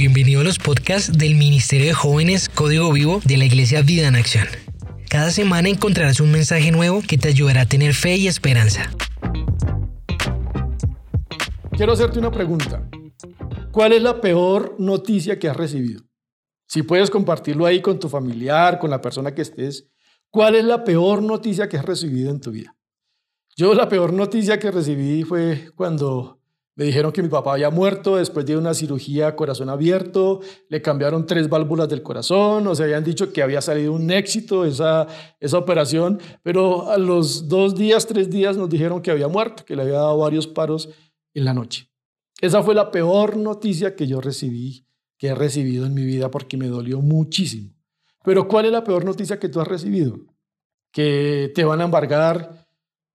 Bienvenido a los podcasts del Ministerio de Jóvenes Código Vivo de la Iglesia Vida en Acción. Cada semana encontrarás un mensaje nuevo que te ayudará a tener fe y esperanza. Quiero hacerte una pregunta. ¿Cuál es la peor noticia que has recibido? Si puedes compartirlo ahí con tu familiar, con la persona que estés, ¿cuál es la peor noticia que has recibido en tu vida? Yo la peor noticia que recibí fue cuando me dijeron que mi papá había muerto después de una cirugía corazón abierto, le cambiaron tres válvulas del corazón, o sea, habían dicho que había salido un éxito esa, esa operación, pero a los dos días, tres días nos dijeron que había muerto, que le había dado varios paros en la noche. Esa fue la peor noticia que yo recibí, que he recibido en mi vida porque me dolió muchísimo. Pero ¿cuál es la peor noticia que tú has recibido? Que te van a embargar,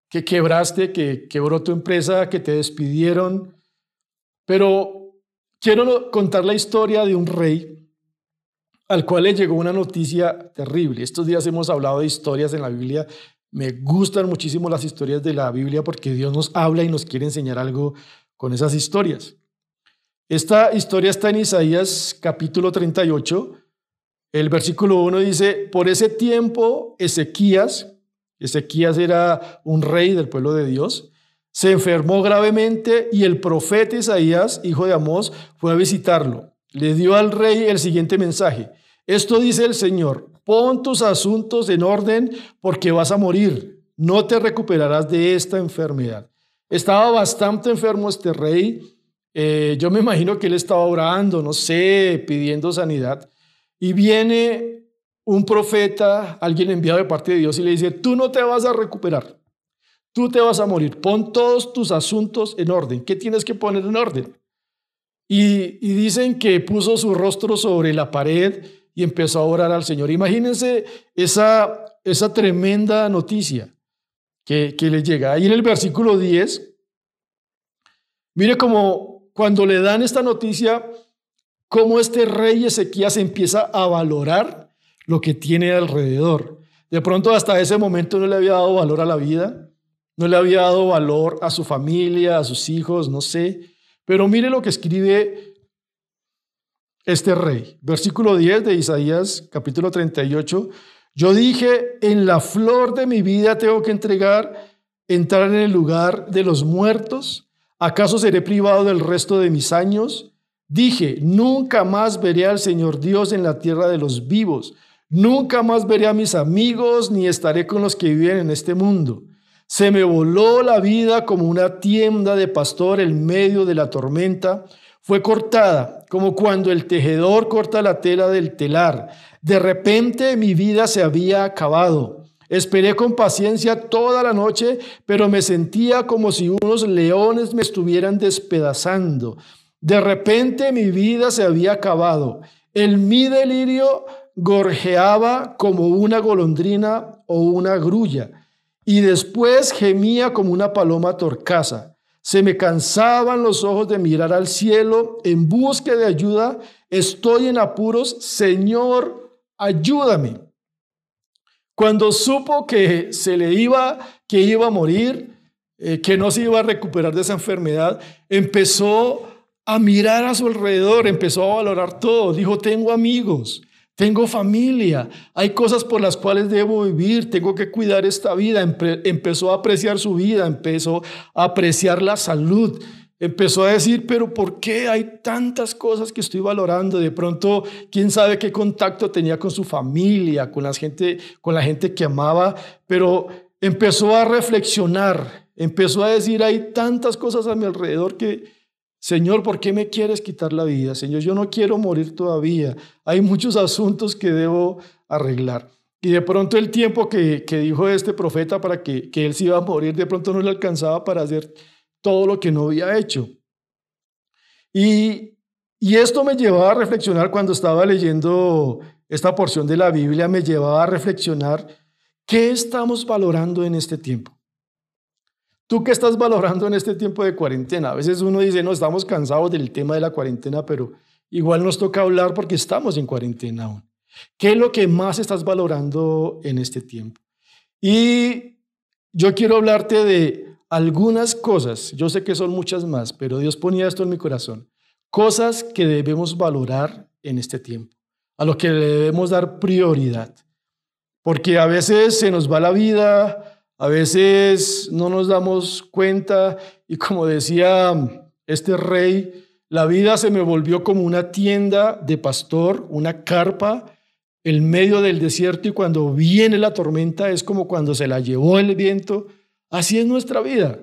que quebraste, que quebró tu empresa, que te despidieron, pero quiero contar la historia de un rey al cual le llegó una noticia terrible. Estos días hemos hablado de historias en la Biblia. Me gustan muchísimo las historias de la Biblia porque Dios nos habla y nos quiere enseñar algo con esas historias. Esta historia está en Isaías capítulo 38. El versículo 1 dice, por ese tiempo Ezequías, Ezequías era un rey del pueblo de Dios, se enfermó gravemente y el profeta Isaías, hijo de Amós, fue a visitarlo. Le dio al rey el siguiente mensaje. Esto dice el Señor, pon tus asuntos en orden porque vas a morir, no te recuperarás de esta enfermedad. Estaba bastante enfermo este rey, eh, yo me imagino que él estaba orando, no sé, pidiendo sanidad, y viene un profeta, alguien enviado de parte de Dios, y le dice, tú no te vas a recuperar. Tú te vas a morir. Pon todos tus asuntos en orden. ¿Qué tienes que poner en orden? Y, dicen que puso su rostro sobre la pared y empezó a orar al Señor. Imagínense esa, esa tremenda noticia que, que le llega. Ahí en el versículo 10, mire cómo cuando le dan esta noticia, cómo este rey Ezequías empieza a valorar lo que tiene alrededor. De pronto hasta ese momento no le había dado valor a la vida, no le había dado valor a su familia, a sus hijos, no sé. Pero mire lo que escribe este rey. Versículo 10 de Isaías capítulo 38. Yo dije, en la flor de mi vida tengo que entregar, entrar en el lugar de los muertos. ¿Acaso seré privado del resto de mis años? Dije, nunca más veré al Señor Dios en la tierra de los vivos. Nunca más veré a mis amigos, ni estaré con los que viven en este mundo. Se me voló la vida como una tienda de pastor en medio de la tormenta. Fue cortada como cuando el tejedor corta la tela del telar. De repente mi vida se había acabado. Esperé con paciencia toda la noche, pero me sentía como si unos leones me estuvieran despedazando. De repente mi vida se había acabado. En mi delirio gorjeaba como una golondrina o una grulla y después gemía como una paloma torcaza. Se me cansaban los ojos de mirar al cielo en busca de ayuda. Estoy en apuros. Señor, ayúdame. Cuando supo que se le iba, que iba a morir, eh, que no se iba a recuperar de esa enfermedad, empezó a mirar a su alrededor, empezó a valorar todo. Dijo, tengo amigos, tengo familia, hay cosas por las cuales debo vivir, tengo que cuidar esta vida. empezó a apreciar su vida, empezó a apreciar la salud, empezó a decir, pero ¿por qué hay tantas cosas que estoy valorando? De pronto, quién sabe qué contacto tenía con su familia, con la gente, con la gente que amaba, pero empezó a reflexionar, empezó a decir, hay tantas cosas a mi alrededor que Señor, ¿por qué me quieres quitar la vida? Señor, yo no quiero morir todavía. Hay muchos asuntos que debo arreglar. Y de pronto el tiempo que, dijo este profeta para que, que él se iba a morir, de pronto no le alcanzaba para hacer todo lo que no había hecho. Y, y esto me llevaba a reflexionar cuando estaba leyendo esta porción de la Biblia, me llevaba a reflexionar qué estamos valorando en este tiempo. ¿Tú qué estás valorando en este tiempo de cuarentena? A veces uno dice, no, estamos cansados del tema de la cuarentena, pero igual nos toca hablar porque estamos en cuarentena aún. ¿Qué es lo que más estás valorando en este tiempo? Y yo quiero hablarte de algunas cosas, yo sé que son muchas más, pero Dios ponía esto en mi corazón. cosas que debemos valorar en este tiempo, a lo que le debemos dar prioridad. Porque a veces se nos va la vida, a veces no nos damos cuenta y como decía este rey, la vida se me volvió como una tienda de pastor, una carpa en medio del desierto y cuando viene la tormenta es como cuando se la llevó el viento. Así es nuestra vida.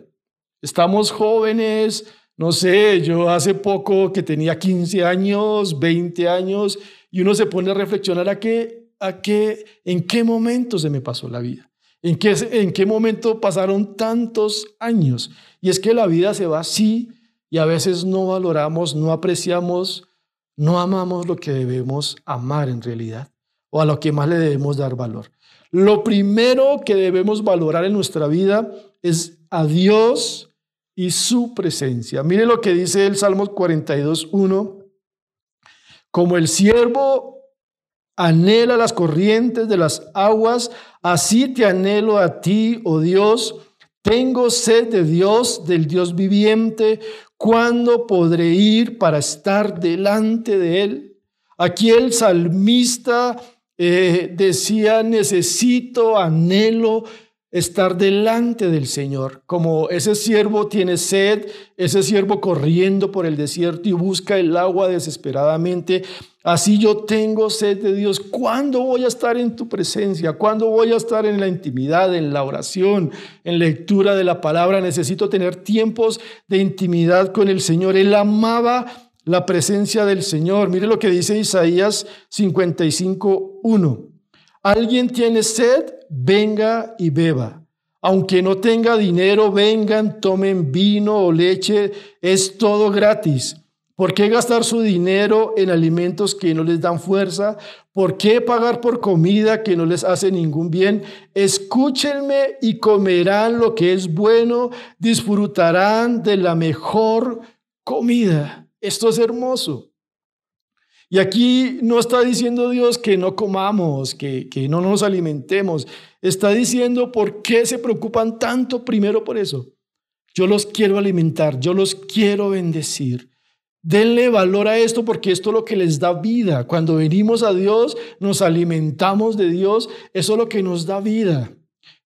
Estamos jóvenes, no sé, yo hace poco que tenía 15 años, 20 años, y uno se pone a reflexionar a qué, a qué, en qué momento se me pasó la vida. ¿En qué, ¿En qué momento pasaron tantos años? Y es que la vida se va así y a veces no valoramos, no apreciamos, no amamos lo que debemos amar en realidad o a lo que más le debemos dar valor. Lo primero que debemos valorar en nuestra vida es a Dios y su presencia. Mire lo que dice el Salmo 42.1. Como el siervo anhela las corrientes de las aguas, así te anhelo a ti, oh Dios. Tengo sed de Dios, del Dios viviente. ¿Cuándo podré ir para estar delante de Él? Aquí el salmista eh, decía, necesito, anhelo estar delante del Señor. Como ese siervo tiene sed, ese siervo corriendo por el desierto y busca el agua desesperadamente. Así yo tengo sed de Dios. ¿Cuándo voy a estar en tu presencia? ¿Cuándo voy a estar en la intimidad, en la oración, en lectura de la palabra? Necesito tener tiempos de intimidad con el Señor. Él amaba la presencia del Señor. Mire lo que dice Isaías 55.1. Alguien tiene sed, venga y beba. Aunque no tenga dinero, vengan, tomen vino o leche, es todo gratis. ¿Por qué gastar su dinero en alimentos que no les dan fuerza? ¿Por qué pagar por comida que no les hace ningún bien? Escúchenme y comerán lo que es bueno, disfrutarán de la mejor comida. Esto es hermoso. Y aquí no está diciendo Dios que no comamos, que, que no nos alimentemos. Está diciendo por qué se preocupan tanto primero por eso. Yo los quiero alimentar, yo los quiero bendecir. Denle valor a esto porque esto es lo que les da vida. Cuando venimos a Dios, nos alimentamos de Dios, eso es lo que nos da vida.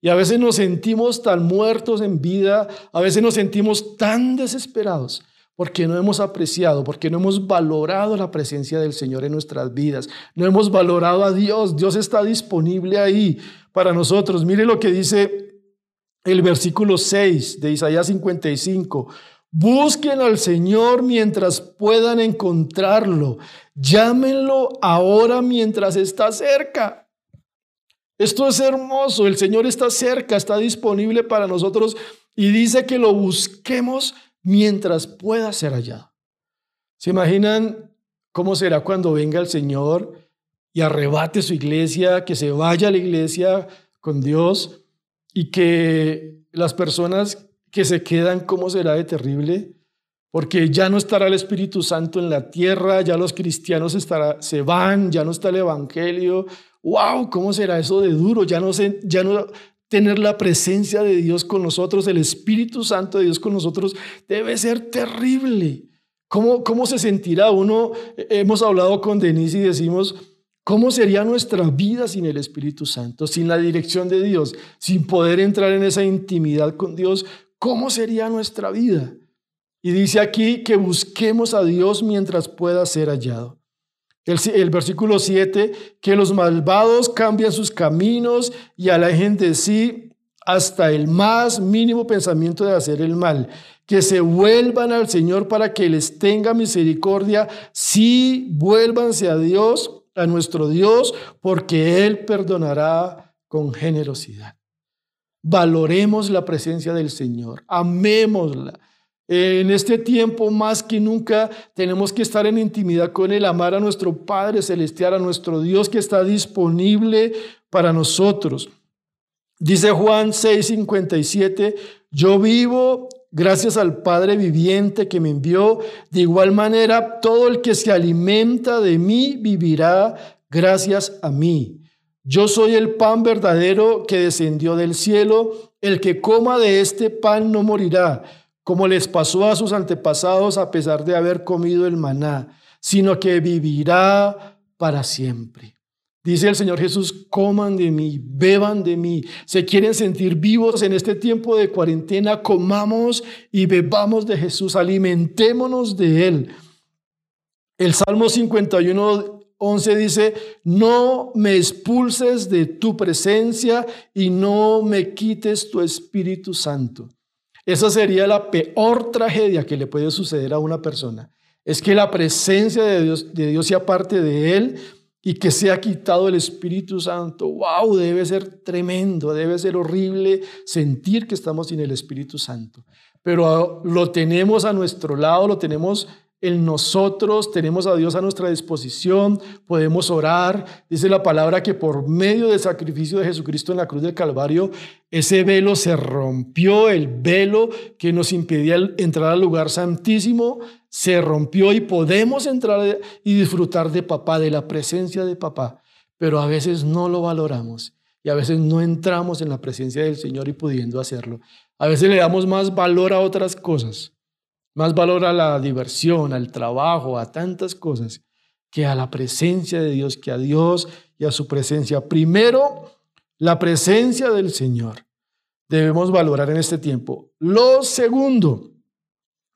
Y a veces nos sentimos tan muertos en vida, a veces nos sentimos tan desesperados porque no hemos apreciado, porque no hemos valorado la presencia del Señor en nuestras vidas, no hemos valorado a Dios, Dios está disponible ahí para nosotros. Mire lo que dice el versículo 6 de Isaías 55. Busquen al Señor mientras puedan encontrarlo. Llámenlo ahora mientras está cerca. Esto es hermoso. El Señor está cerca, está disponible para nosotros y dice que lo busquemos mientras pueda ser hallado. ¿Se imaginan cómo será cuando venga el Señor y arrebate su iglesia, que se vaya a la iglesia con Dios y que las personas que se quedan, cómo será de terrible? Porque ya no estará el Espíritu Santo en la tierra, ya los cristianos se van, ya no está el Evangelio. ¡Wow! ¿Cómo será eso de duro? Ya no, se, ya no tener la presencia de Dios con nosotros, el Espíritu Santo de Dios con nosotros, debe ser terrible. ¿Cómo, cómo se sentirá uno? Hemos hablado con Denise y decimos, ¿cómo sería nuestra vida sin el Espíritu Santo, sin la dirección de Dios, sin poder entrar en esa intimidad con Dios? ¿Cómo sería nuestra vida? Y dice aquí que busquemos a Dios mientras pueda ser hallado. El, versículo 7, que los malvados cambian sus caminos y alejen de sí hasta el más mínimo pensamiento de hacer el mal, que se vuelvan al Señor para que les tenga misericordia, sí, vuélvanse a Dios, a nuestro Dios, porque Él perdonará con generosidad. Valoremos la presencia del Señor, amémosla, en este tiempo más que nunca tenemos que estar en intimidad con Él, amar a nuestro Padre Celestial, a nuestro Dios que está disponible para nosotros. Dice Juan 6:57, yo vivo gracias al Padre viviente que me envió. De igual manera, todo el que se alimenta de mí vivirá gracias a mí. Yo soy el pan verdadero que descendió del cielo. El que coma de este pan no morirá como les pasó a sus antepasados a pesar de haber comido el maná, sino que vivirá para siempre. Dice el Señor Jesús, coman de mí, beban de mí. Se quieren sentir vivos en este tiempo de cuarentena, comamos y bebamos de Jesús, alimentémonos de Él. El Salmo 51, 11 dice, no me expulses de tu presencia y no me quites tu Espíritu Santo. Esa sería la peor tragedia que le puede suceder a una persona. Es que la presencia de Dios, sea parte de él y que sea quitado el Espíritu Santo. ¡Wow! Debe ser tremendo, debe ser horrible sentir que estamos sin el Espíritu Santo. Pero lo tenemos a nuestro lado, lo tenemos en nosotros, tenemos a Dios a nuestra disposición, podemos orar. Dice la palabra que por medio del sacrificio de Jesucristo en la cruz del Calvario, ese velo se rompió, el velo que nos impedía entrar al lugar santísimo, se rompió y podemos entrar y disfrutar de papá, de la presencia de papá. Pero a veces no lo valoramos y a veces no entramos en la presencia del Señor y pudiendo hacerlo. A veces le damos más valor a otras cosas más valor a la diversión, al trabajo, a tantas cosas, que a la presencia de Dios, que a Dios y a su presencia. Primero, la presencia del Señor. Debemos valorar en este tiempo. Lo segundo,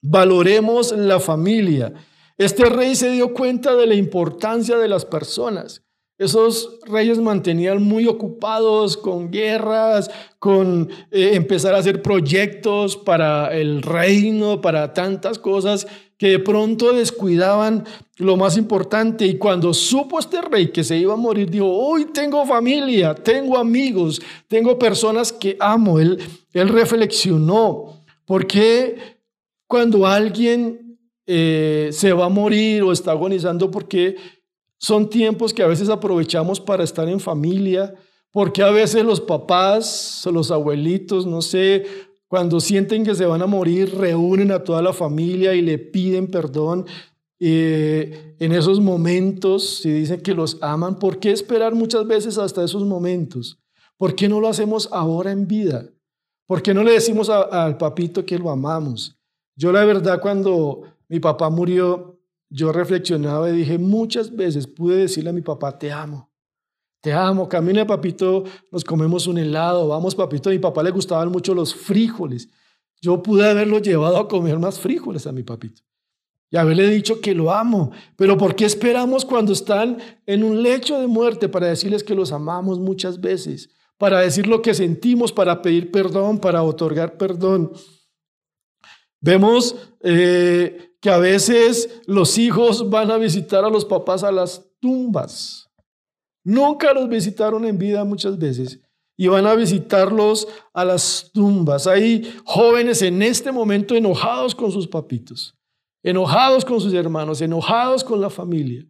valoremos la familia. Este rey se dio cuenta de la importancia de las personas. Esos reyes mantenían muy ocupados con guerras, con eh, empezar a hacer proyectos para el reino, para tantas cosas, que de pronto descuidaban lo más importante. Y cuando supo este rey que se iba a morir, dijo, hoy tengo familia, tengo amigos, tengo personas que amo. Él, reflexionó, ¿por qué cuando alguien eh, se va a morir o está agonizando, por qué son tiempos que a veces aprovechamos para estar en familia, porque a veces los papás, los abuelitos, no sé, cuando sienten que se van a morir, reúnen a toda la familia y le piden perdón. Eh, en esos momentos, si dicen que los aman, ¿por qué esperar muchas veces hasta esos momentos? ¿Por qué no lo hacemos ahora en vida? ¿Por qué no le decimos al papito que lo amamos? Yo la verdad cuando mi papá murió, yo reflexionaba y dije, muchas veces pude decirle a mi papá, te amo, te amo, camina papito, nos comemos un helado, vamos papito, a mi papá le gustaban mucho los frijoles. Yo pude haberlo llevado a comer más frijoles a mi papito y haberle dicho que lo amo. Pero ¿por qué esperamos cuando están en un lecho de muerte para decirles que los amamos muchas veces? Para decir lo que sentimos, para pedir perdón, para otorgar perdón. Vemos eh, que a veces los hijos van a visitar a los papás a las tumbas. Nunca los visitaron en vida muchas veces y van a visitarlos a las tumbas. Hay jóvenes en este momento enojados con sus papitos, enojados con sus hermanos, enojados con la familia,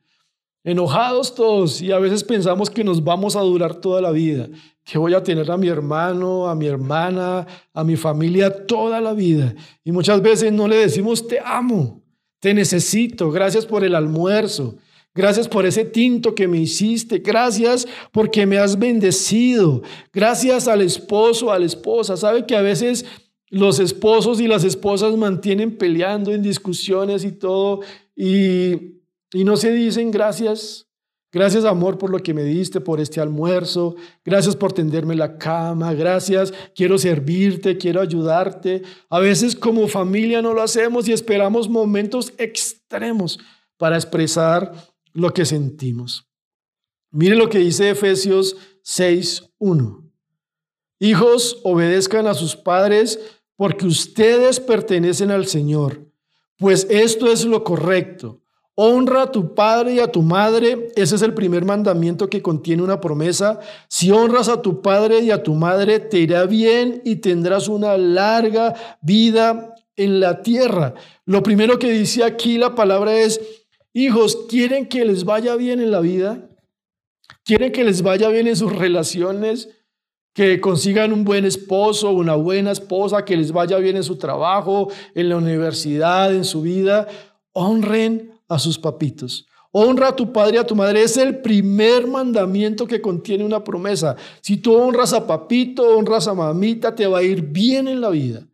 enojados todos y a veces pensamos que nos vamos a durar toda la vida, que voy a tener a mi hermano, a mi hermana, a mi familia toda la vida. Y muchas veces no le decimos te amo, te necesito. Gracias por el almuerzo. Gracias por ese tinto que me hiciste. Gracias porque me has bendecido. Gracias al esposo, a la esposa. Sabe que a veces los esposos y las esposas mantienen peleando en discusiones y todo y, y no se dicen gracias. Gracias amor por lo que me diste, por este almuerzo. Gracias por tenderme la cama. Gracias, quiero servirte, quiero ayudarte. A veces como familia no lo hacemos y esperamos momentos extremos para expresar lo que sentimos. Mire lo que dice Efesios 6.1. Hijos, obedezcan a sus padres porque ustedes pertenecen al Señor, pues esto es lo correcto. Honra a tu padre y a tu madre. Ese es el primer mandamiento que contiene una promesa. Si honras a tu padre y a tu madre, te irá bien y tendrás una larga vida en la tierra. Lo primero que dice aquí la palabra es, hijos, ¿quieren que les vaya bien en la vida? ¿Quieren que les vaya bien en sus relaciones? Que consigan un buen esposo, una buena esposa, que les vaya bien en su trabajo, en la universidad, en su vida. Honren a sus papitos. Honra a tu padre y a tu madre. Es el primer mandamiento que contiene una promesa. Si tú honras a papito, honras a mamita, te va a ir bien en la vida.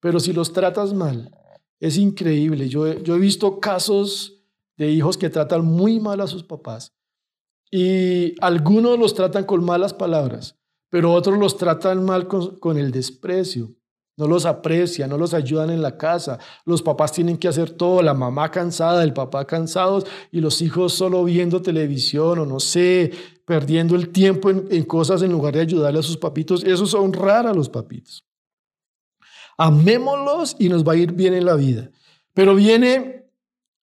pero si los tratas mal, es increíble. Yo, yo he visto casos de hijos que tratan muy mal a sus papás y algunos los tratan con malas palabras, pero otros los tratan mal con, con el desprecio. No los aprecian, no los ayudan en la casa. Los papás tienen que hacer todo, la mamá cansada, el papá cansados y los hijos solo viendo televisión o no sé, perdiendo el tiempo en, en cosas en lugar de ayudarle a sus papitos. Eso es honrar a los papitos. Amémoslos y nos va a ir bien en la vida. Pero viene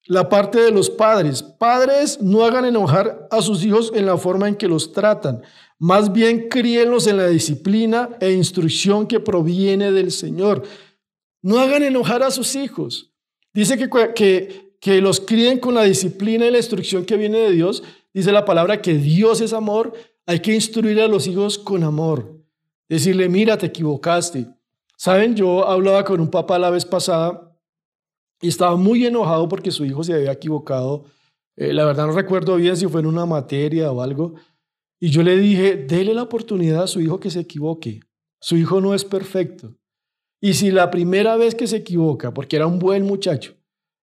la parte de los padres. Padres, no hagan enojar a sus hijos en la forma en que los tratan. Más bien críenlos en la disciplina e instrucción que proviene del Señor. No hagan enojar a sus hijos. Dice que, que, que los críen con la disciplina y la instrucción que viene de Dios. Dice la palabra que Dios es amor. Hay que instruir a los hijos con amor. Decirle, mira, te equivocaste. Saben, yo hablaba con un papá la vez pasada y estaba muy enojado porque su hijo se había equivocado. Eh, la verdad no recuerdo bien si fue en una materia o algo y yo le dije, dele la oportunidad a su hijo que se equivoque. Su hijo no es perfecto. Y si la primera vez que se equivoca, porque era un buen muchacho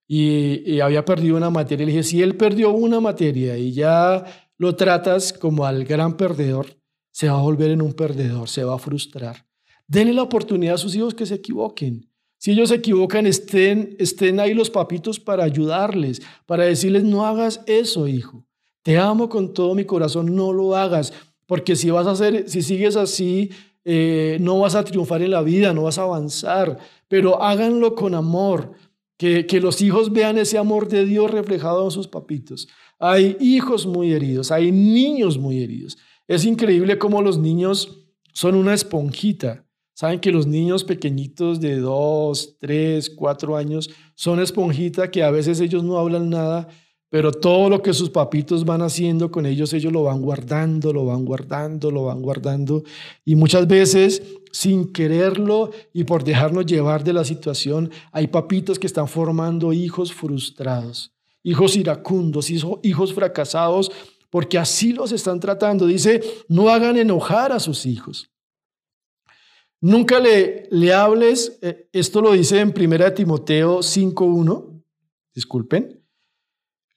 y, había perdido una materia, le dije, si él perdió una materia y ya lo tratas como al gran perdedor, se va a volver en un perdedor, se va a frustrar. Denle la oportunidad a sus hijos que se equivoquen. Si ellos se equivocan, estén, estén ahí los papitos para ayudarles, para decirles, no hagas eso, hijo. Te amo con todo mi corazón, no lo hagas, porque si vas a hacer, si sigues así, eh, no vas a triunfar en la vida, no vas a avanzar, pero háganlo con amor, que, que los hijos vean ese amor de Dios reflejado en sus papitos. Hay hijos muy heridos, hay niños muy heridos. Es increíble cómo los niños son una esponjita. Saben que los niños pequeñitos de dos, tres, cuatro años son esponjita que a veces ellos no hablan nada, pero todo lo que sus papitos van haciendo con ellos, ellos lo van guardando, lo van guardando, lo van guardando. Y muchas veces, sin quererlo y por dejarnos llevar de la situación, hay papitos que están formando hijos frustrados, hijos iracundos, hijos fracasados, porque así los están tratando. Dice, no hagan enojar a sus hijos. Nunca le, le hables, eh, esto lo dice en 1 Timoteo 5.1, disculpen.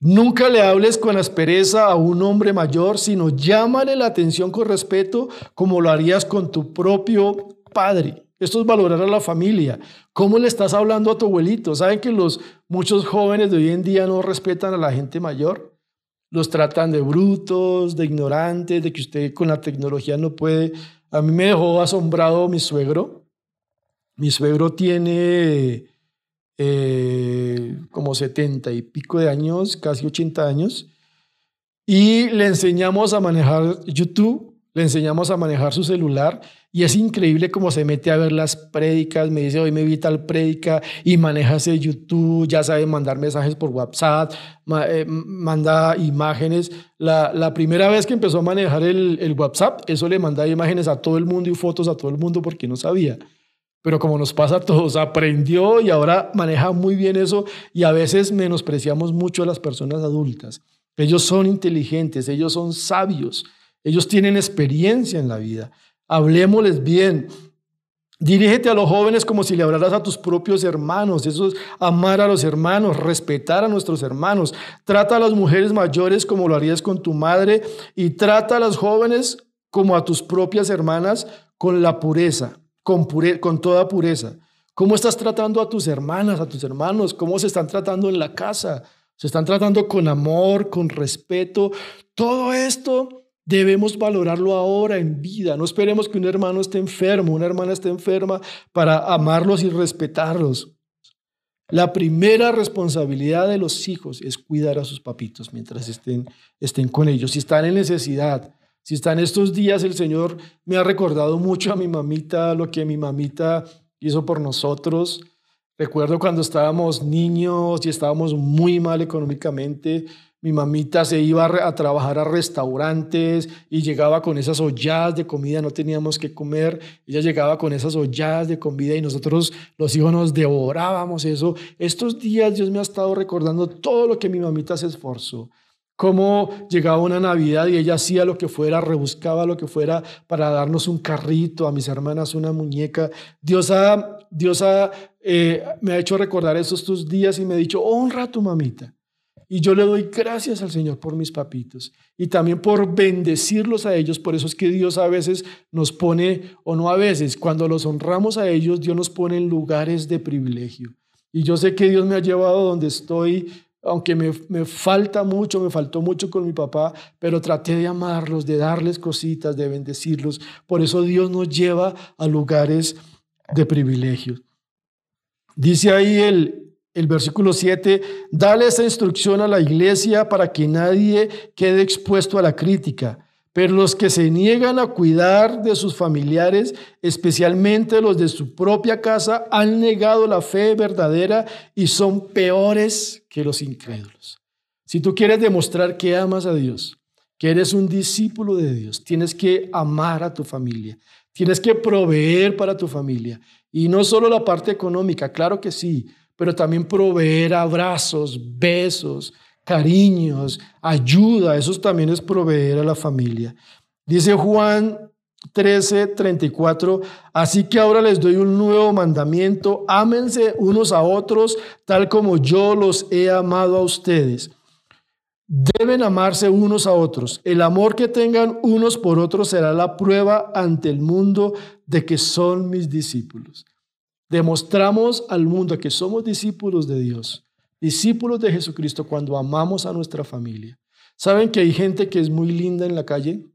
Nunca le hables con aspereza a un hombre mayor, sino llámale la atención con respeto como lo harías con tu propio padre. Esto es valorar a la familia. ¿Cómo le estás hablando a tu abuelito? ¿Saben que los muchos jóvenes de hoy en día no respetan a la gente mayor? Los tratan de brutos, de ignorantes, de que usted con la tecnología no puede. A mí me dejó asombrado mi suegro. Mi suegro tiene eh, como 70 y pico de años, casi 80 años, y le enseñamos a manejar YouTube, le enseñamos a manejar su celular, y es increíble cómo se mete a ver las prédicas, me dice, hoy me vi tal prédica, y maneja ese YouTube, ya sabe mandar mensajes por WhatsApp, eh, manda imágenes. La, la, primera vez que empezó a manejar el, el WhatsApp, eso le mandaba imágenes a todo el mundo y fotos a todo el mundo porque no sabía pero como nos pasa a todos, aprendió y ahora maneja muy bien eso y a veces menospreciamos mucho a las personas adultas. Ellos son inteligentes, ellos son sabios, ellos tienen experiencia en la vida. Hablemosles bien. Dirígete a los jóvenes como si le hablaras a tus propios hermanos. Eso es amar a los hermanos, respetar a nuestros hermanos. Trata a las mujeres mayores como lo harías con tu madre y trata a las jóvenes como a tus propias hermanas con la pureza con, con toda pureza. ¿Cómo estás tratando a tus hermanas, a tus hermanos? ¿Cómo se están tratando en la casa? ¿Se están tratando con amor, con respeto? Todo esto debemos valorarlo ahora en vida. No esperemos que un hermano esté enfermo, una hermana esté enferma para amarlos y respetarlos. La primera responsabilidad de los hijos es cuidar a sus papitos mientras estén, estén con ellos. Si están en necesidad, si está en estos días, el Señor me ha recordado mucho a mi mamita, lo que mi mamita hizo por nosotros. Recuerdo cuando estábamos niños y estábamos muy mal económicamente, mi mamita se iba a trabajar a restaurantes y llegaba con esas ollas de comida, no teníamos que comer, ella llegaba con esas ollas de comida y nosotros los hijos nos devorábamos eso. Estos días Dios me ha estado recordando todo lo que mi mamita se esforzó cómo llegaba una Navidad y ella hacía lo que fuera, rebuscaba lo que fuera para darnos un carrito, a mis hermanas una muñeca. Dios ha Dios eh, me ha hecho recordar estos días y me ha dicho, honra a tu mamita. Y yo le doy gracias al Señor por mis papitos y también por bendecirlos a ellos. Por eso es que Dios a veces nos pone, o no a veces, cuando los honramos a ellos, Dios nos pone en lugares de privilegio. Y yo sé que Dios me ha llevado donde estoy, aunque me, me falta mucho, me faltó mucho con mi papá, pero traté de amarlos, de darles cositas, de bendecirlos. Por eso Dios nos lleva a lugares de privilegio. Dice ahí el, el versículo 7, dale esa instrucción a la iglesia para que nadie quede expuesto a la crítica. Pero los que se niegan a cuidar de sus familiares, especialmente los de su propia casa, han negado la fe verdadera y son peores que los incrédulos. Si tú quieres demostrar que amas a Dios, que eres un discípulo de Dios, tienes que amar a tu familia, tienes que proveer para tu familia. Y no solo la parte económica, claro que sí, pero también proveer abrazos, besos, cariños, ayuda. Eso también es proveer a la familia. Dice Juan 13, 34, así que ahora les doy un nuevo mandamiento, ámense unos a otros tal como yo los he amado a ustedes. Deben amarse unos a otros. El amor que tengan unos por otros será la prueba ante el mundo de que son mis discípulos. Demostramos al mundo que somos discípulos de Dios, discípulos de Jesucristo cuando amamos a nuestra familia. ¿Saben que hay gente que es muy linda en la calle?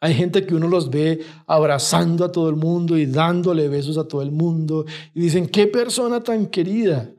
Hay gente que uno los ve abrazando a todo el mundo y dándole besos a todo el mundo y dicen, qué persona tan querida.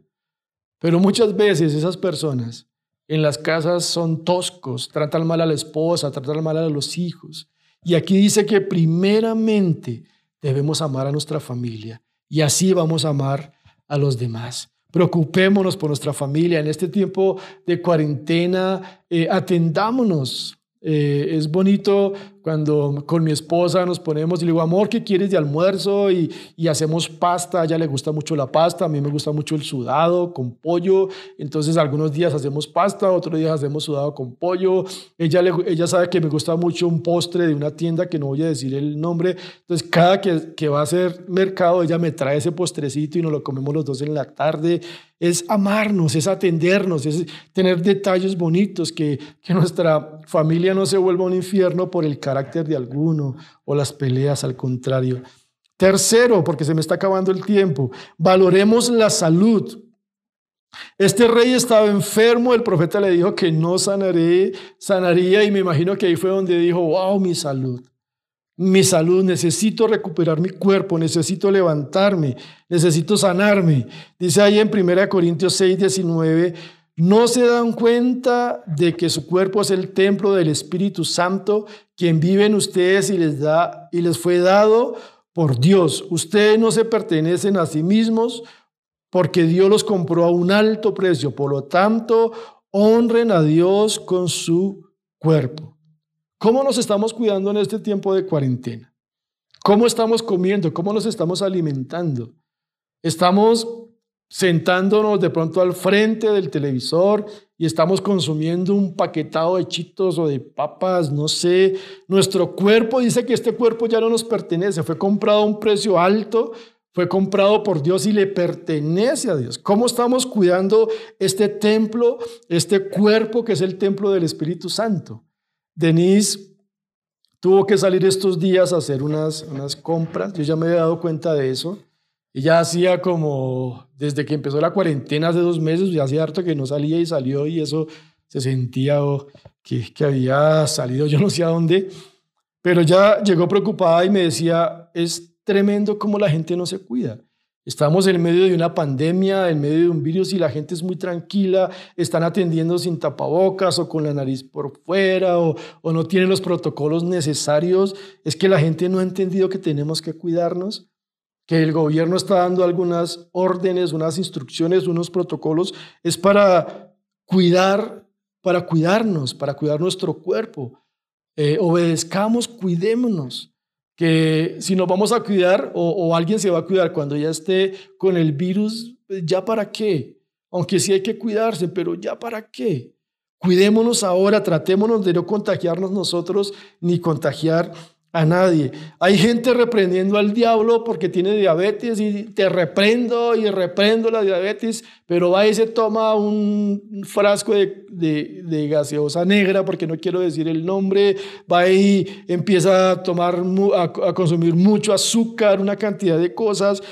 Pero muchas veces esas personas en las casas son toscos, tratan mal a la esposa, tratan mal a los hijos. Y aquí dice que primeramente debemos amar a nuestra familia y así vamos a amar a los demás. Preocupémonos por nuestra familia. En este tiempo de cuarentena, eh, atendámonos eh, es bonito cuando con mi esposa nos ponemos y le digo, amor, ¿qué quieres de almuerzo? Y, hacemos pasta, a ella le gusta mucho la pasta, a mí me gusta mucho el sudado con pollo, entonces algunos días hacemos pasta, otros días hacemos sudado con pollo, ella, ella sabe que me gusta mucho un postre de una tienda que no voy a decir el nombre, entonces cada que, que va a hacer mercado, ella me trae ese postrecito y nos lo comemos los dos en la tarde, es amarnos, es atendernos, es tener detalles bonitos, que, que nuestra familia no se vuelva un infierno por el carácter de alguno o las peleas, al contrario. Tercero, porque se me está acabando el tiempo, valoremos la salud. Este rey estaba enfermo, el profeta le dijo que no sanaré, sanaría y me imagino que ahí fue donde dijo, wow, mi salud mi salud, necesito recuperar mi cuerpo, necesito levantarme, necesito sanarme. Dice ahí en 1 Corintios 6, 19, no se dan cuenta de que su cuerpo es el templo del Espíritu Santo, quien vive en ustedes y les, da, y les fue dado por Dios. Ustedes no se pertenecen a sí mismos porque Dios los compró a un alto precio. Por lo tanto, honren a Dios con su cuerpo. ¿Cómo nos estamos cuidando en este tiempo de cuarentena? ¿Cómo estamos comiendo? ¿Cómo nos estamos alimentando? Estamos sentándonos de pronto al frente del televisor y estamos consumiendo un paquetado de chitos o de papas, no sé. Nuestro cuerpo dice que este cuerpo ya no nos pertenece, fue comprado a un precio alto, fue comprado por Dios y le pertenece a Dios. ¿Cómo estamos cuidando este templo, este cuerpo que es el templo del Espíritu Santo? Denise tuvo que salir estos días a hacer unas, unas compras. Yo ya me había dado cuenta de eso. Ella hacía como, desde que empezó la cuarentena hace dos meses, ya hacía harto que no salía y salió y eso se sentía oh, que, que había salido yo no sé a dónde. Pero ya llegó preocupada y me decía, es tremendo cómo la gente no se cuida. Estamos en medio de una pandemia, en medio de un virus y la gente es muy tranquila, están atendiendo sin tapabocas o con la nariz por fuera o, o, no tienen los protocolos necesarios. Es que la gente no ha entendido que tenemos que cuidarnos, que el gobierno está dando algunas órdenes, unas instrucciones, unos protocolos. Es para cuidar, para cuidarnos, para cuidar nuestro cuerpo. Eh, obedezcamos, cuidémonos que si nos vamos a cuidar o, alguien se va a cuidar cuando ya esté con el virus, ¿ya para qué? Aunque sí hay que cuidarse, pero ¿ya para qué? Cuidémonos ahora, tratémonos de no contagiarnos nosotros ni contagiar a nadie. Hay gente reprendiendo al diablo porque tiene diabetes y te reprendo y reprendo la diabetes, pero va y se toma un frasco de, gaseosa negra, porque no quiero decir el nombre, va y empieza a tomar, a consumir mucho azúcar, una cantidad de cosas.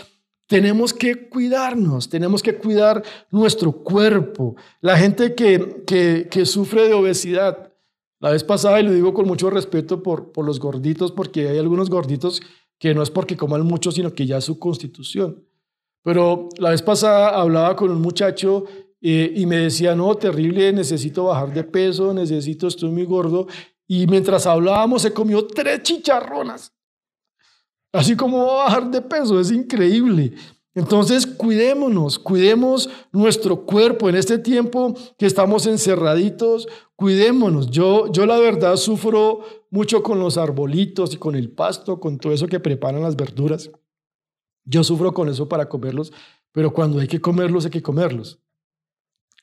Tenemos que cuidarnos, tenemos que cuidar nuestro cuerpo. La gente que, que sufre de obesidad, la vez pasada, y lo digo con mucho respeto por, por los gorditos, porque hay algunos gorditos que no es porque coman mucho, sino que ya es su constitución. Pero la vez pasada hablaba con un muchacho eh, y me decía, no, terrible, necesito bajar de peso, necesito, estoy muy gordo. Y mientras hablábamos se comió tres chicharronas. Así como bajar de peso, es increíble. Entonces, cuidémonos, cuidemos nuestro cuerpo en este tiempo que estamos encerraditos, cuidémonos. Yo, yo la verdad sufro mucho con los arbolitos y con el pasto, con todo eso que preparan las verduras. Yo sufro con eso para comerlos, pero cuando hay que comerlos, hay que comerlos.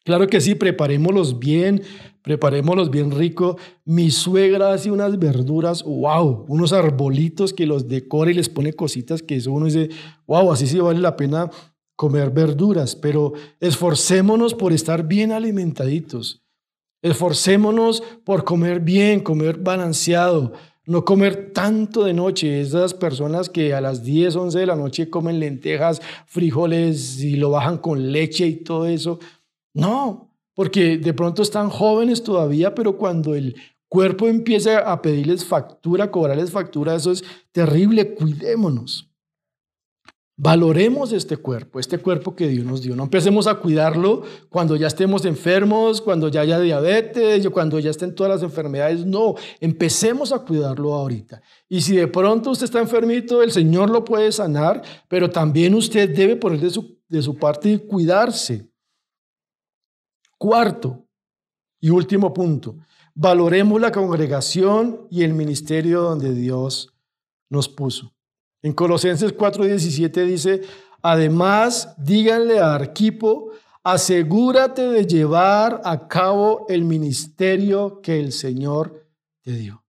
Claro que sí, preparémoslos bien, preparémoslos bien rico. Mi suegra hace unas verduras, wow, unos arbolitos que los decora y les pone cositas que eso uno dice, wow, así sí vale la pena comer verduras, pero esforcémonos por estar bien alimentaditos. Esforcémonos por comer bien, comer balanceado, no comer tanto de noche. Esas personas que a las 10, 11 de la noche comen lentejas, frijoles y lo bajan con leche y todo eso. No, porque de pronto están jóvenes todavía, pero cuando el cuerpo empieza a pedirles factura, a cobrarles factura, eso es terrible. Cuidémonos. Valoremos este cuerpo, este cuerpo que Dios nos dio. No empecemos a cuidarlo cuando ya estemos enfermos, cuando ya haya diabetes, cuando ya estén todas las enfermedades. No, empecemos a cuidarlo ahorita. Y si de pronto usted está enfermito, el Señor lo puede sanar, pero también usted debe poner de su, de su parte y cuidarse. Cuarto y último punto, valoremos la congregación y el ministerio donde Dios nos puso. En Colosenses 4:17 dice, además, díganle a Arquipo, asegúrate de llevar a cabo el ministerio que el Señor te dio.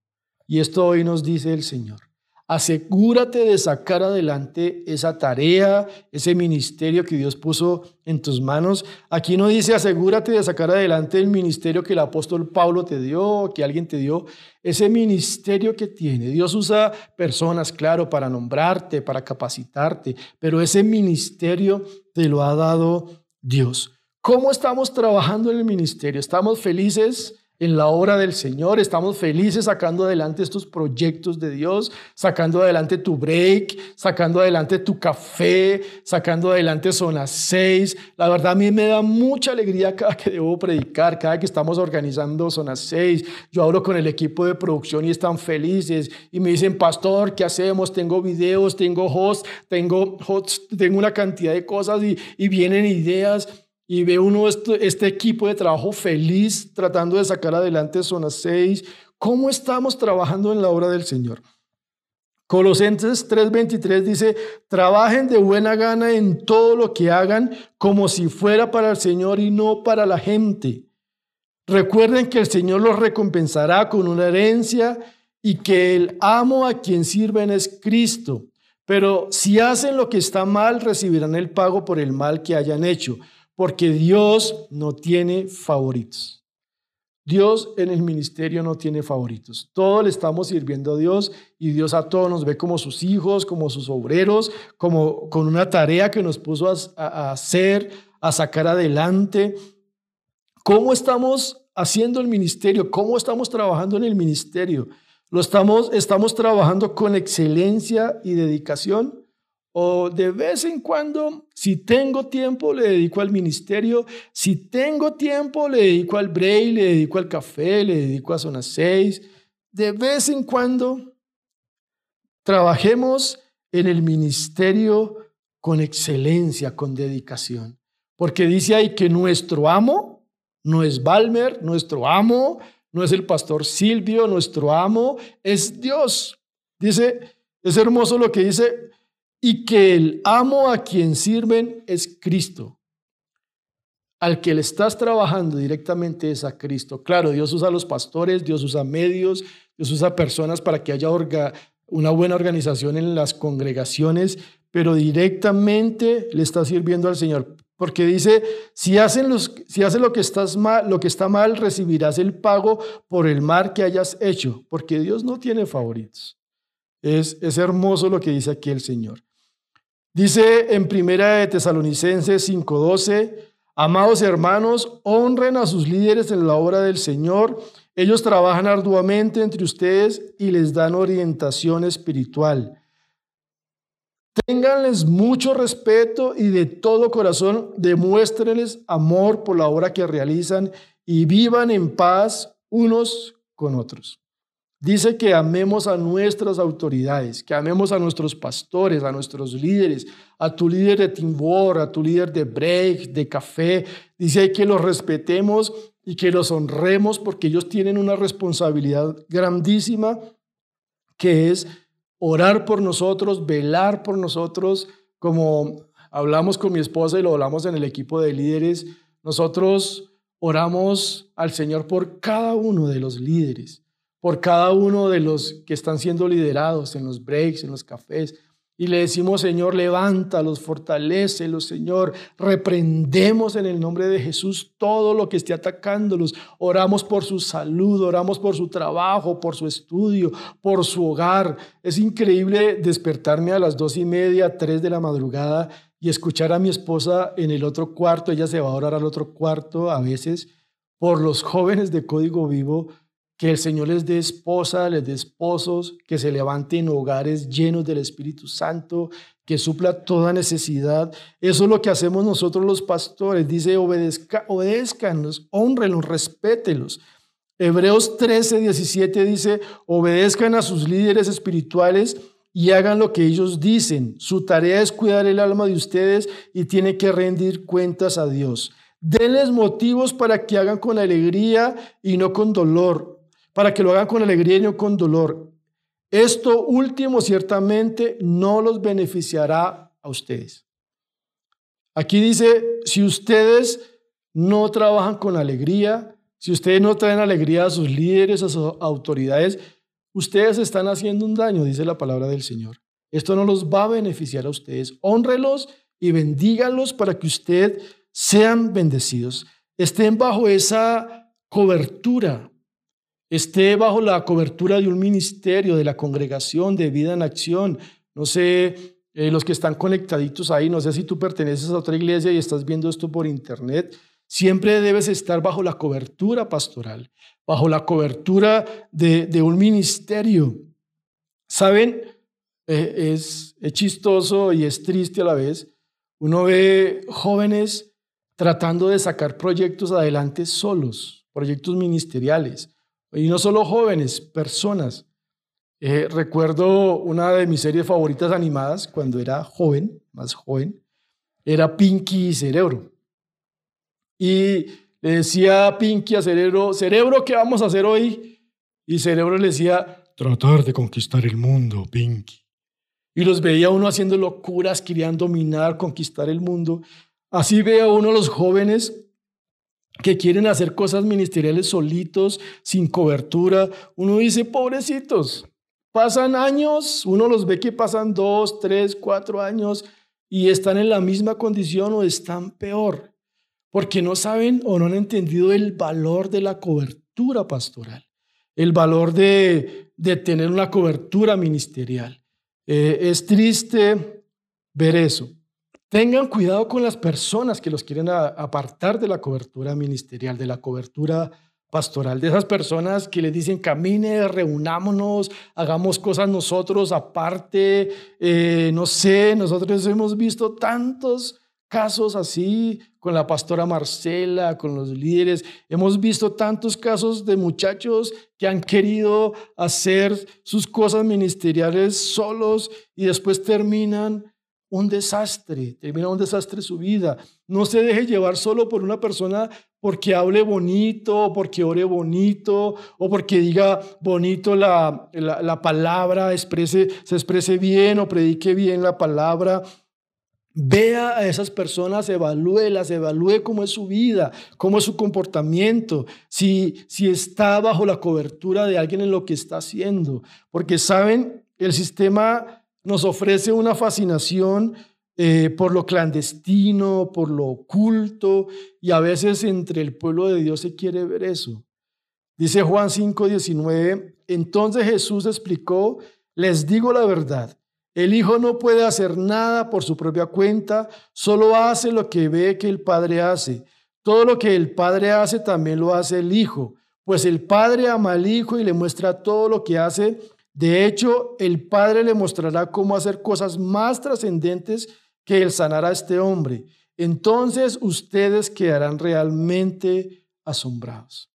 Y esto hoy nos dice el Señor. Asegúrate de sacar adelante esa tarea, ese ministerio que Dios puso en tus manos. Aquí no dice asegúrate de sacar adelante el ministerio que el apóstol Pablo te dio, que alguien te dio, ese ministerio que tiene. Dios usa personas, claro, para nombrarte, para capacitarte, pero ese ministerio te lo ha dado Dios. ¿Cómo estamos trabajando en el ministerio? ¿Estamos felices? En la obra del Señor. Estamos felices sacando adelante estos proyectos de Dios, sacando adelante tu break, sacando adelante tu café, sacando adelante zona 6. La verdad a mí me da mucha alegría cada que debo predicar, cada que estamos organizando zona 6. Yo hablo con el equipo de producción y están felices y me dicen, pastor, ¿qué hacemos? Tengo videos, tengo hosts, tengo, hosts, tengo una cantidad de cosas y vienen ideas y ve uno este, equipo de trabajo feliz tratando de sacar adelante Zona 6. ¿Cómo estamos trabajando en la obra del Señor? Colosenses 3:23 dice, trabajen de buena gana en todo lo que hagan como si fuera para el Señor y no para la gente. Recuerden que el Señor los recompensará con una herencia y que el amo a quien sirven es Cristo. Pero si hacen lo que está mal, recibirán el pago por el mal que hayan hecho porque Dios no tiene favoritos. Dios en el ministerio no tiene favoritos. Todos le estamos sirviendo a Dios y Dios a todos nos ve como sus hijos, como sus obreros, como con una tarea que nos puso a, hacer, a sacar adelante. ¿Cómo estamos haciendo el ministerio? ¿Cómo estamos trabajando en el ministerio? ¿Lo estamos, estamos trabajando con excelencia y dedicación? O de vez en cuando, si tengo tiempo, le dedico al ministerio. Si tengo tiempo, le dedico al break, le dedico al café, le dedico a zona 6. De vez en cuando, trabajemos en el ministerio con excelencia, con dedicación. Porque dice ahí que nuestro amo no es Balmer, nuestro amo no es el pastor Silvio, nuestro amo es Dios. Dice, es hermoso lo que dice y que el amo a quien sirven es Cristo. Al que le estás trabajando directamente es a Cristo. Claro, Dios usa a los pastores, Dios usa medios, Dios usa personas para que haya una buena organización en las congregaciones, pero directamente le está sirviendo al Señor. Porque dice, si hacen, si hacen lo, que estás mal, lo que está mal, recibirás el pago por el mal que hayas hecho, porque Dios no tiene favoritos. Es, es hermoso lo que dice aquí el Señor. Dice en Primera de Tesalonicenses 5:12, amados hermanos, honren a sus líderes en la obra del Señor. Ellos trabajan arduamente entre ustedes y les dan orientación espiritual. Ténganles mucho respeto y de todo corazón demuéstrenles amor por la obra que realizan y vivan en paz unos con otros. Dice que amemos a nuestras autoridades, que amemos a nuestros pastores, a nuestros líderes, a tu líder de Timbor, a tu líder de Break, de Café. Dice que los respetemos y que los honremos porque ellos tienen una responsabilidad grandísima que es orar por nosotros, velar por nosotros, como hablamos con mi esposa y lo hablamos en el equipo de líderes. Nosotros oramos al Señor por cada uno de los líderes por cada uno de los que están siendo liderados en los breaks, en los cafés. Y le decimos, Señor, levántalos, fortalécelos, Señor. Reprendemos en el nombre de Jesús todo lo que esté atacándolos. Oramos por su salud, oramos por su trabajo, por su estudio, por su hogar. Es increíble despertarme a las dos y media, tres de la madrugada y escuchar a mi esposa en el otro cuarto. Ella se va a orar al otro cuarto a veces por los jóvenes de Código Vivo que el Señor les dé esposa, les dé esposos, que se levanten hogares llenos del Espíritu Santo, que supla toda necesidad. Eso es lo que hacemos nosotros los pastores. Dice, obedezca, obedezcanlos, honrenlos, respételos. Hebreos 13, 17 dice, obedezcan a sus líderes espirituales y hagan lo que ellos dicen. Su tarea es cuidar el alma de ustedes y tiene que rendir cuentas a Dios. Denles motivos para que hagan con alegría y no con dolor para que lo hagan con alegría y no con dolor. Esto último ciertamente no los beneficiará a ustedes. Aquí dice, si ustedes no trabajan con alegría, si ustedes no traen alegría a sus líderes, a sus autoridades, ustedes están haciendo un daño, dice la palabra del Señor. Esto no los va a beneficiar a ustedes. Honrelos y bendígalos para que ustedes sean bendecidos. Estén bajo esa cobertura esté bajo la cobertura de un ministerio, de la congregación de vida en acción. No sé, eh, los que están conectaditos ahí, no sé si tú perteneces a otra iglesia y estás viendo esto por internet, siempre debes estar bajo la cobertura pastoral, bajo la cobertura de, un ministerio. ¿Saben? Eh, es, es chistoso y es triste a la vez. Uno ve jóvenes tratando de sacar proyectos adelante solos, proyectos ministeriales y no solo jóvenes, personas. Eh, recuerdo una de mis series favoritas animadas cuando era joven, más joven, era Pinky y Cerebro. Y le decía a Pinky a Cerebro, Cerebro, ¿qué vamos a hacer hoy? Y Cerebro le decía, tratar de conquistar el mundo, Pinky. Y los veía uno haciendo locuras, querían dominar, conquistar el mundo. Así ve a uno los jóvenes que quieren hacer cosas ministeriales solitos, sin cobertura. Uno dice, pobrecitos, pasan años, uno los ve que pasan dos, tres, cuatro años y están en la misma condición o están peor, porque no saben o no han entendido el valor de la cobertura pastoral, el valor de, de tener una cobertura ministerial. Eh, es triste ver eso. Tengan cuidado con las personas que los quieren apartar de la cobertura ministerial, de la cobertura pastoral, de esas personas que les dicen camine, reunámonos, hagamos cosas nosotros aparte, eh, no sé, nosotros hemos visto tantos casos así con la pastora Marcela, con los líderes, hemos visto tantos casos de muchachos que han querido hacer sus cosas ministeriales solos y después terminan un desastre, termina un desastre su vida. No se deje llevar solo por una persona porque hable bonito, porque ore bonito, o porque diga bonito la, la, palabra, exprese, se exprese bien o predique bien la palabra. Vea a esas personas, evalúelas, evalúe cómo es su vida, cómo es su comportamiento, si, si está bajo la cobertura de alguien en lo que está haciendo. Porque saben, El sistema nos ofrece una fascinación eh, por lo clandestino, por lo oculto, y a veces entre el pueblo de Dios se quiere ver eso. Dice Juan 5:19, entonces Jesús explicó, les digo la verdad, el Hijo no puede hacer nada por su propia cuenta, solo hace lo que ve que el Padre hace. Todo lo que el Padre hace también lo hace el Hijo, pues el Padre ama al Hijo y le muestra todo lo que hace. De hecho, el Padre le mostrará cómo hacer cosas más trascendentes que el sanar a este hombre. Entonces ustedes quedarán realmente asombrados.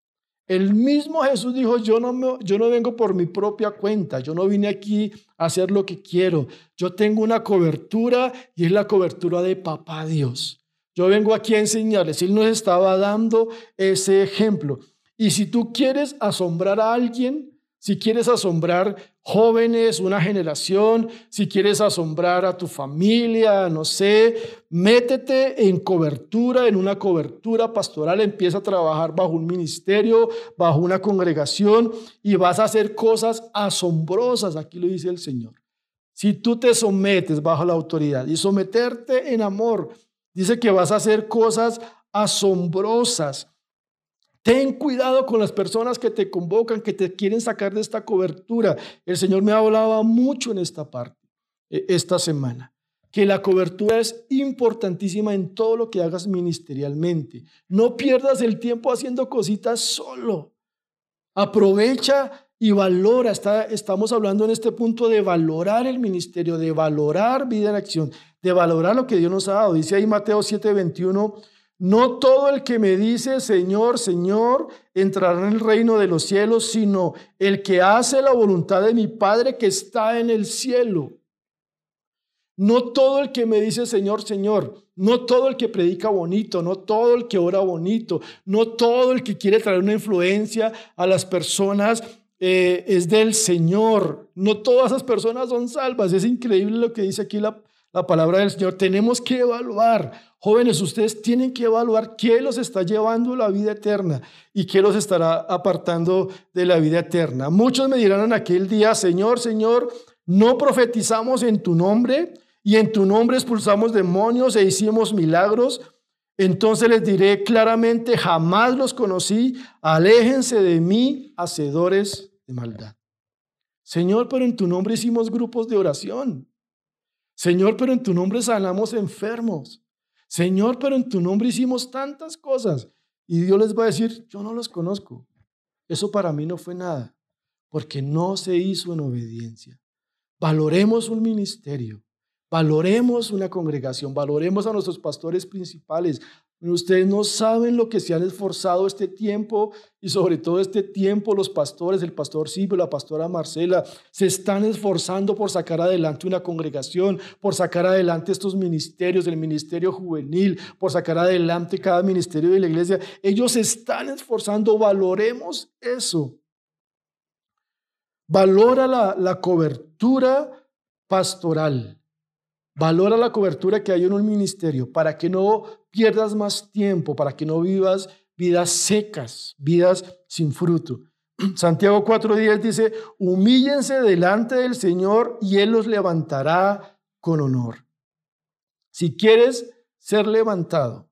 El mismo Jesús dijo, yo no, yo no vengo por mi propia cuenta, yo no vine aquí a hacer lo que quiero, yo tengo una cobertura y es la cobertura de papá Dios. Yo vengo aquí a enseñarles, Él nos estaba dando ese ejemplo. Y si tú quieres asombrar a alguien, si quieres asombrar jóvenes, una generación, si quieres asombrar a tu familia, no sé, métete en cobertura, en una cobertura pastoral, empieza a trabajar bajo un ministerio, bajo una congregación y vas a hacer cosas asombrosas, aquí lo dice el Señor. Si tú te sometes bajo la autoridad y someterte en amor, dice que vas a hacer cosas asombrosas. Ten cuidado con las personas que te convocan, que te quieren sacar de esta cobertura. El Señor me hablaba mucho en esta parte, e, esta semana, que la cobertura es importantísima en todo lo que hagas ministerialmente. No pierdas el tiempo haciendo cositas solo. Aprovecha y valora. Está, estamos hablando en este punto de valorar el ministerio, de valorar vida en acción, de valorar lo que Dios nos ha dado. Dice ahí Mateo 7:21 no todo el que me dice, Señor, Señor, entrará en el reino de los cielos, sino el que hace la voluntad de mi Padre que está en el cielo. No todo el que me dice, Señor, Señor, no todo el que predica bonito, no todo el que ora bonito, no todo el que quiere traer una influencia a las personas eh, es del Señor. No todas esas personas son salvas. Es increíble lo que dice aquí la, la palabra del Señor. Tenemos que evaluar Jóvenes, ustedes tienen que evaluar qué los está llevando a la vida eterna y qué los estará apartando de la vida eterna. Muchos me dirán en aquel día, Señor, Señor, no profetizamos en tu nombre y en tu nombre expulsamos demonios e hicimos milagros. Entonces les diré claramente, jamás los conocí, aléjense de mí, hacedores de maldad. Señor, pero en tu nombre hicimos grupos de oración. Señor, pero en tu nombre sanamos enfermos. Señor, pero en tu nombre hicimos tantas cosas. Y Dios les va a decir, yo no los conozco. Eso para mí no fue nada, porque no se hizo en obediencia. Valoremos un ministerio, valoremos una congregación, valoremos a nuestros pastores principales, Ustedes no saben lo que se han esforzado este tiempo y sobre todo este tiempo los pastores, el pastor Silvio, la pastora Marcela, se están esforzando por sacar adelante una congregación, por sacar adelante estos ministerios, el ministerio juvenil, por sacar adelante cada ministerio de la iglesia. Ellos se están esforzando, valoremos eso. Valora la, la cobertura pastoral. Valora la cobertura que hay en un ministerio para que no pierdas más tiempo, para que no vivas vidas secas, vidas sin fruto. Santiago 4.10 dice, humíllense delante del Señor y Él los levantará con honor. Si quieres ser levantado,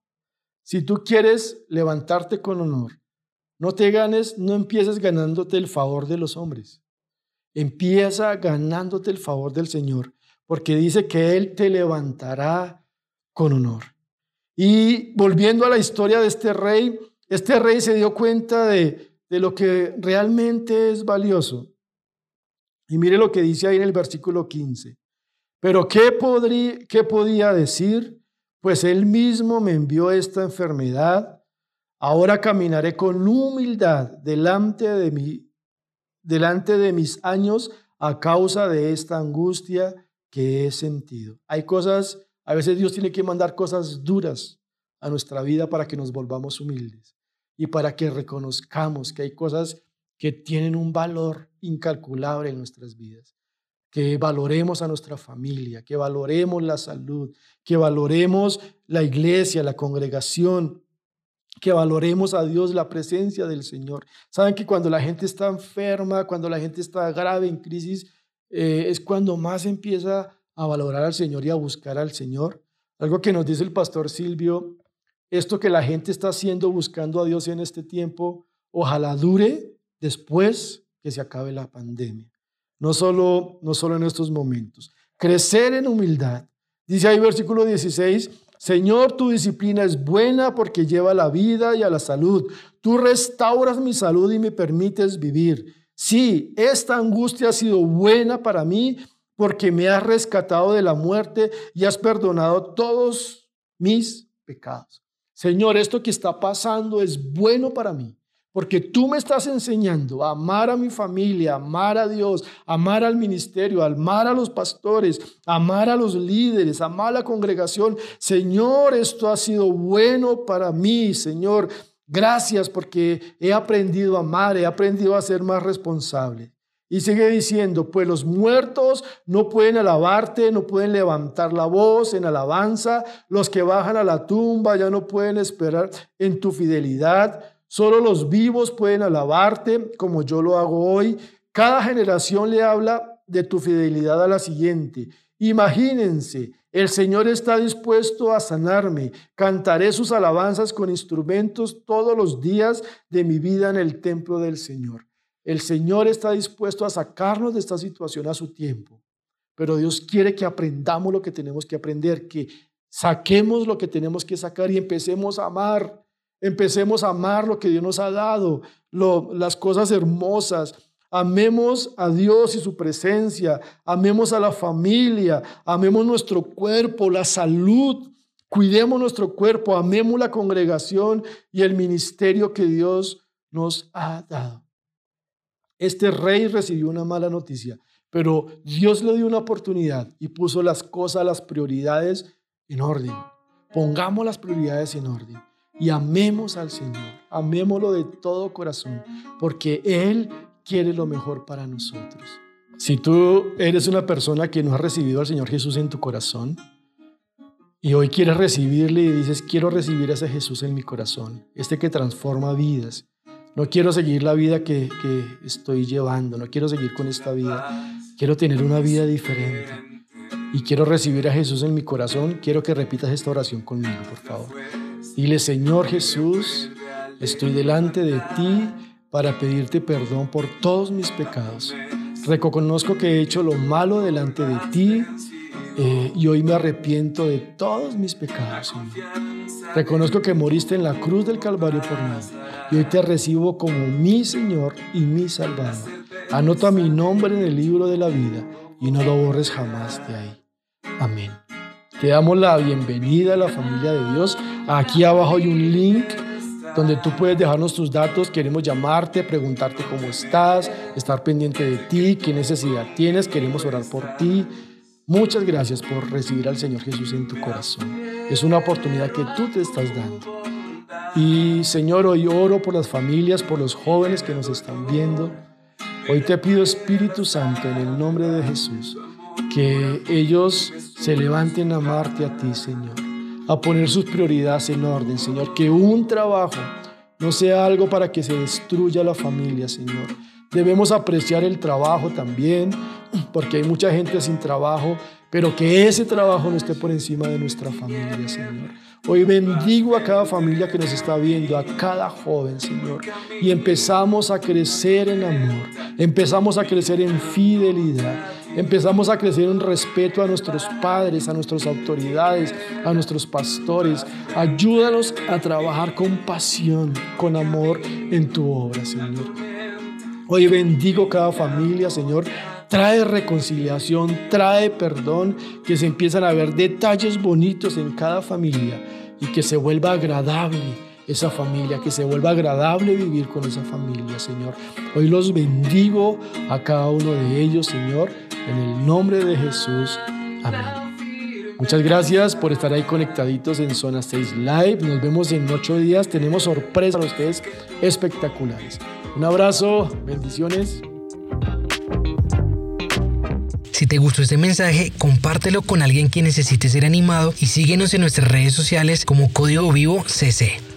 si tú quieres levantarte con honor, no te ganes, no empieces ganándote el favor de los hombres. Empieza ganándote el favor del Señor porque dice que Él te levantará con honor. Y volviendo a la historia de este rey, este rey se dio cuenta de, lo que realmente es valioso. Y mire lo que dice ahí en el versículo 15. Pero ¿qué, podría, qué podía decir? Pues Él mismo me envió esta enfermedad. Ahora caminaré con humildad delante de, mí, delante de mis años a causa de esta angustia que es sentido. Hay cosas, a veces Dios tiene que mandar cosas duras a nuestra vida para que nos volvamos humildes y para que reconozcamos que hay cosas que tienen un valor incalculable en nuestras vidas. Que valoremos a nuestra familia, que valoremos la salud, que valoremos la iglesia, la congregación, que valoremos a Dios, la presencia del Señor. Saben que cuando la gente está enferma, cuando la gente está grave en crisis, eh, es cuando más empieza a valorar al Señor y a buscar al Señor. Algo que nos dice el pastor Silvio, esto que la gente está haciendo buscando a Dios en este tiempo, ojalá dure después que se acabe la pandemia. No solo, no solo en estos momentos. Crecer en humildad. Dice ahí versículo 16, Señor, tu disciplina es buena porque lleva a la vida y a la salud. Tú restauras mi salud y me permites vivir. Sí, esta angustia ha sido buena para mí porque me has rescatado de la muerte y has perdonado todos mis pecados. Señor, esto que está pasando es bueno para mí, porque tú me estás enseñando a amar a mi familia, amar a Dios, amar al ministerio, amar a los pastores, amar a los líderes, amar a la congregación. Señor, esto ha sido bueno para mí, Señor. Gracias porque he aprendido a amar, he aprendido a ser más responsable. Y sigue diciendo, pues los muertos no pueden alabarte, no pueden levantar la voz en alabanza, los que bajan a la tumba ya no pueden esperar en tu fidelidad, solo los vivos pueden alabarte como yo lo hago hoy. Cada generación le habla de tu fidelidad a la siguiente. Imagínense, el Señor está dispuesto a sanarme. Cantaré sus alabanzas con instrumentos todos los días de mi vida en el templo del Señor. El Señor está dispuesto a sacarnos de esta situación a su tiempo, pero Dios quiere que aprendamos lo que tenemos que aprender, que saquemos lo que tenemos que sacar y empecemos a amar, empecemos a amar lo que Dios nos ha dado, las cosas hermosas. Amemos a Dios y su presencia, amemos a la familia, amemos nuestro cuerpo, la salud, cuidemos nuestro cuerpo, amemos la congregación y el ministerio que Dios nos ha dado. Este rey recibió una mala noticia, pero Dios le dio una oportunidad y puso las cosas, las prioridades en orden. Pongamos las prioridades en orden y amemos al Señor, amémoslo de todo corazón, porque Él quiere lo mejor para nosotros. Si tú eres una persona que no ha recibido al Señor Jesús en tu corazón y hoy quieres recibirle y dices, quiero recibir a ese Jesús en mi corazón, este que transforma vidas, no quiero seguir la vida que, estoy llevando, no quiero seguir con esta vida. Quiero tener una vida diferente. Y quiero recibir a Jesús en mi corazón. Quiero que repitas esta oración conmigo, por favor. Dile, Señor Jesús, estoy delante de ti para pedirte perdón por todos mis pecados. Reconozco que he hecho lo malo delante de ti eh, y hoy me arrepiento de todos mis pecados. Reconozco que moriste en la cruz del Calvario por mí y hoy te recibo como mi Señor y mi Salvador. Anota mi nombre en el libro de la vida y no lo borres jamás de ahí. Amén. Te damos la bienvenida a la familia de Dios. Aquí abajo hay un link donde tú puedes dejarnos tus datos. Queremos llamarte, preguntarte cómo estás, estar pendiente de ti, qué necesidad tienes. Queremos orar por ti. Muchas gracias por recibir al Señor Jesús en tu corazón. Es una oportunidad que tú te estás dando. Y Señor, hoy oro por las familias, por los jóvenes que nos están viendo. Hoy te pido, Espíritu Santo, en el nombre de Jesús, que ellos se levanten a amarte a ti, Señor, a poner sus prioridades en orden, Señor, que un trabajo no sea algo para que se destruya la familia, Señor. Debemos apreciar el trabajo también, porque hay mucha gente sin trabajo, pero que ese trabajo no esté por encima de nuestra familia, Señor. Hoy bendigo a cada familia que nos está viendo, a cada joven, Señor. Y empezamos a crecer en amor, empezamos a crecer en fidelidad, empezamos a crecer en respeto a nuestros padres, a nuestras autoridades, a nuestros pastores. Ayúdanos a trabajar con pasión, con amor en tu obra, Señor. Hoy bendigo cada familia, Señor, trae reconciliación, trae perdón, que se empiezan a ver detalles bonitos en cada familia y que se vuelva agradable esa familia, que se vuelva agradable vivir con esa familia, Señor. Hoy los bendigo a cada uno de ellos, Señor, en el nombre de Jesús. Amén. Muchas gracias por estar ahí conectaditos en Zona 6 Live. Nos vemos en ocho días. Tenemos sorpresas para ustedes espectaculares. Un abrazo, bendiciones. Si te gustó este mensaje, compártelo con alguien que necesite ser animado y síguenos en nuestras redes sociales como Código Vivo CC.